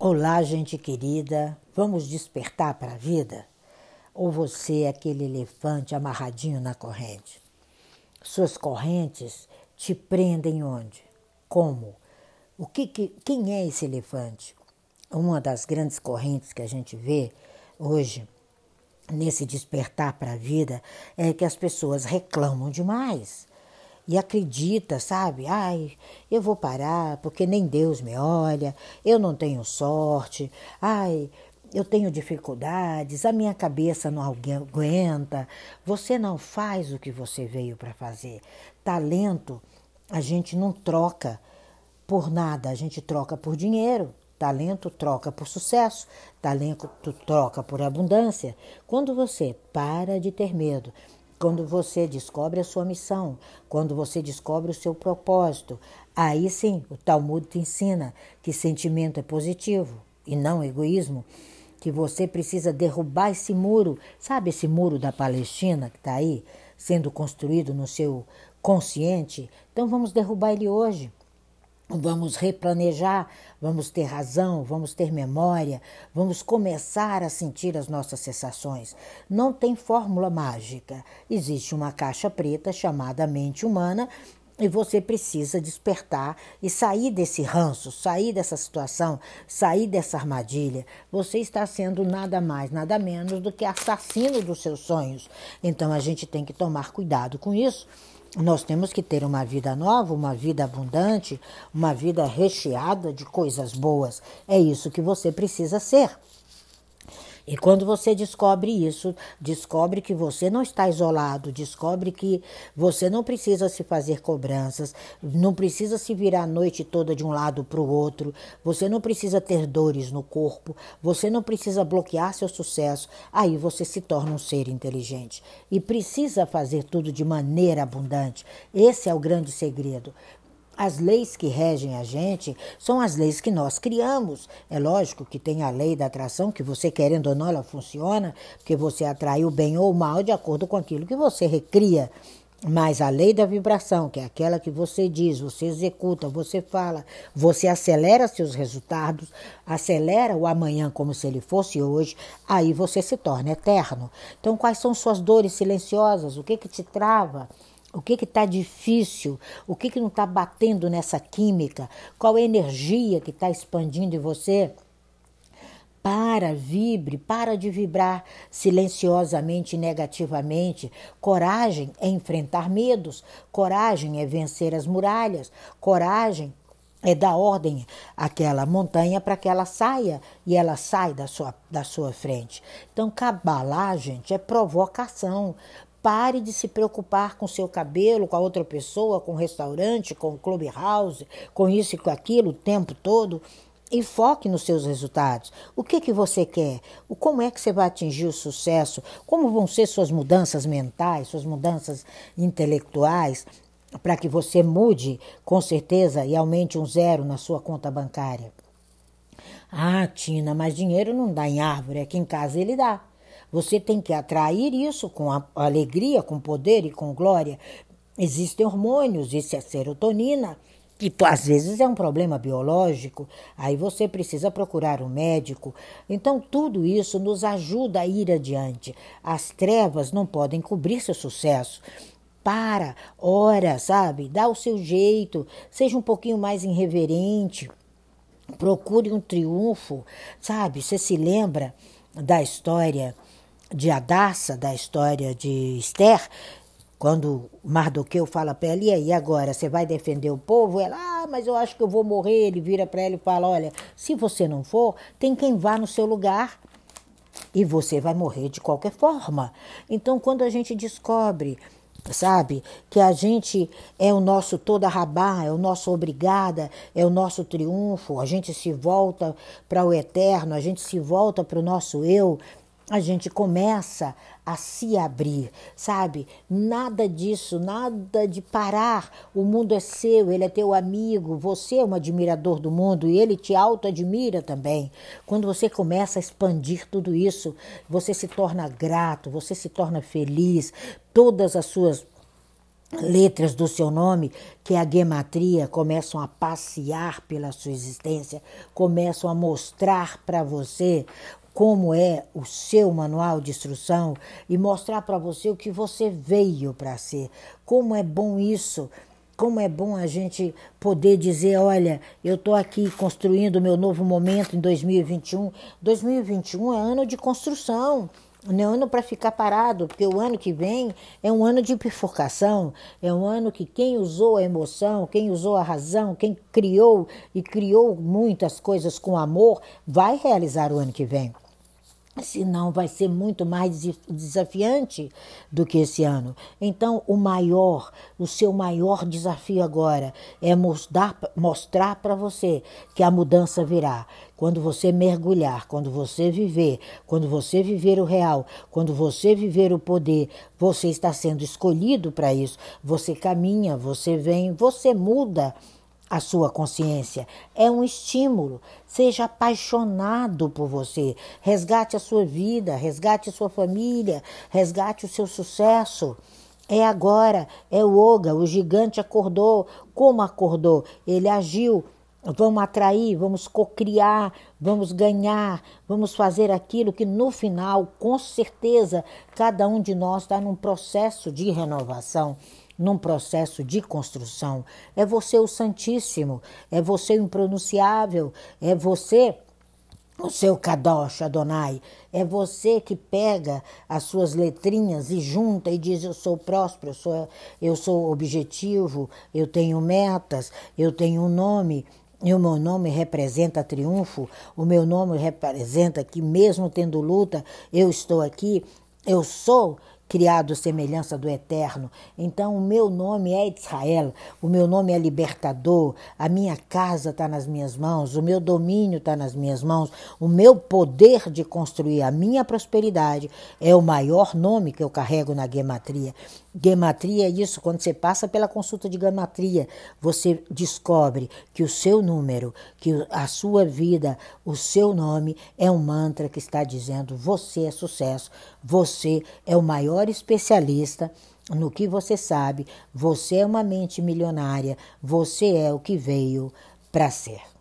Olá, gente querida, vamos despertar para a vida? Ou você é aquele elefante amarradinho na corrente? Suas correntes te prendem onde? Como? O que, que, quem é esse elefante? Uma das grandes correntes que a gente vê hoje nesse despertar para a vida é que as pessoas reclamam demais e acredita, sabe? Ai, eu vou parar porque nem Deus me olha, eu não tenho sorte, ai, eu tenho dificuldades, a minha cabeça não aguenta. Você não faz o que você veio para fazer. Talento a gente não troca por nada, a gente troca por dinheiro. Talento troca por sucesso, talento troca por abundância. Quando você para de ter medo quando você descobre a sua missão, quando você descobre o seu propósito, aí sim o Talmud te ensina que sentimento é positivo e não egoísmo, que você precisa derrubar esse muro, sabe esse muro da Palestina que está aí sendo construído no seu consciente? Então vamos derrubar ele hoje. Vamos replanejar, vamos ter razão, vamos ter memória, vamos começar a sentir as nossas sensações. Não tem fórmula mágica. Existe uma caixa preta chamada mente humana e você precisa despertar e sair desse ranço, sair dessa situação, sair dessa armadilha. Você está sendo nada mais, nada menos do que assassino dos seus sonhos. Então a gente tem que tomar cuidado com isso nós temos que ter uma vida nova, uma vida abundante, uma vida recheada de coisas boas. É isso que você precisa ser. E quando você descobre isso, descobre que você não está isolado, descobre que você não precisa se fazer cobranças, não precisa se virar a noite toda de um lado para o outro, você não precisa ter dores no corpo, você não precisa bloquear seu sucesso, aí você se torna um ser inteligente e precisa fazer tudo de maneira abundante. Esse é o grande segredo. As leis que regem a gente são as leis que nós criamos. É lógico que tem a lei da atração, que você querendo ou não, ela funciona, porque você atrai o bem ou o mal de acordo com aquilo que você recria. Mas a lei da vibração, que é aquela que você diz, você executa, você fala, você acelera seus resultados, acelera o amanhã como se ele fosse hoje, aí você se torna eterno. Então, quais são suas dores silenciosas? O que que te trava? O que está difícil? O que, que não está batendo nessa química? Qual a energia que está expandindo em você? Para, vibre, para de vibrar silenciosamente e negativamente. Coragem é enfrentar medos, coragem é vencer as muralhas, coragem é dar ordem àquela montanha para que ela saia e ela sai da sua, da sua frente. Então, cabalar, gente, é provocação. Pare de se preocupar com seu cabelo, com a outra pessoa, com o restaurante, com o clubhouse, com isso e com aquilo o tempo todo e foque nos seus resultados. O que que você quer? O como é que você vai atingir o sucesso? Como vão ser suas mudanças mentais, suas mudanças intelectuais para que você mude com certeza e aumente um zero na sua conta bancária? Ah, Tina, mas dinheiro não dá em árvore, aqui em casa ele dá. Você tem que atrair isso com alegria, com poder e com glória. Existem hormônios, isso é serotonina, que às vezes é um problema biológico, aí você precisa procurar um médico. Então, tudo isso nos ajuda a ir adiante. As trevas não podem cobrir seu sucesso. Para, ora, sabe? Dá o seu jeito, seja um pouquinho mais irreverente, procure um triunfo, sabe? Você se lembra da história de Adassa, da história de Esther, quando Mardoqueu fala para ela, e aí agora, você vai defender o povo? Ela, ah, mas eu acho que eu vou morrer. Ele vira para ela e fala, olha, se você não for, tem quem vá no seu lugar e você vai morrer de qualquer forma. Então, quando a gente descobre, sabe, que a gente é o nosso toda rabá, é o nosso obrigada, é o nosso triunfo, a gente se volta para o eterno, a gente se volta para o nosso eu, a gente começa a se abrir, sabe? Nada disso, nada de parar. O mundo é seu, ele é teu amigo, você é um admirador do mundo e ele te auto-admira também. Quando você começa a expandir tudo isso, você se torna grato, você se torna feliz, todas as suas letras do seu nome, que é a gematria, começam a passear pela sua existência, começam a mostrar para você como é o seu manual de instrução e mostrar para você o que você veio para ser. Como é bom isso. Como é bom a gente poder dizer, olha, eu estou aqui construindo o meu novo momento em 2021. 2021 é ano de construção. Não é ano para ficar parado, porque o ano que vem é um ano de bifurcação, é um ano que quem usou a emoção, quem usou a razão, quem criou e criou muitas coisas com amor, vai realizar o ano que vem senão vai ser muito mais desafiante do que esse ano. Então, o maior, o seu maior desafio agora é mostrar, mostrar para você que a mudança virá. Quando você mergulhar, quando você viver, quando você viver o real, quando você viver o poder, você está sendo escolhido para isso. Você caminha, você vem, você muda a sua consciência. É um estímulo. Seja apaixonado por você. Resgate a sua vida, resgate a sua família, resgate o seu sucesso. É agora, é o Oga, o gigante acordou. Como acordou? Ele agiu. Vamos atrair, vamos cocriar, vamos ganhar, vamos fazer aquilo que no final, com certeza, cada um de nós está num processo de renovação num processo de construção. É você o Santíssimo, é você o impronunciável, é você o seu Kadosh Adonai. É você que pega as suas letrinhas e junta e diz: Eu sou próspero, eu sou, eu sou objetivo, eu tenho metas, eu tenho um nome. E o meu nome representa triunfo, o meu nome representa que, mesmo tendo luta, eu estou aqui, eu sou criado semelhança do Eterno. Então, o meu nome é Israel, o meu nome é libertador, a minha casa está nas minhas mãos, o meu domínio está nas minhas mãos, o meu poder de construir a minha prosperidade é o maior nome que eu carrego na gematria. Gematria é isso, quando você passa pela consulta de gematria, você descobre que o seu número, que a sua vida, o seu nome é um mantra que está dizendo: você é sucesso, você é o maior especialista no que você sabe, você é uma mente milionária, você é o que veio para ser.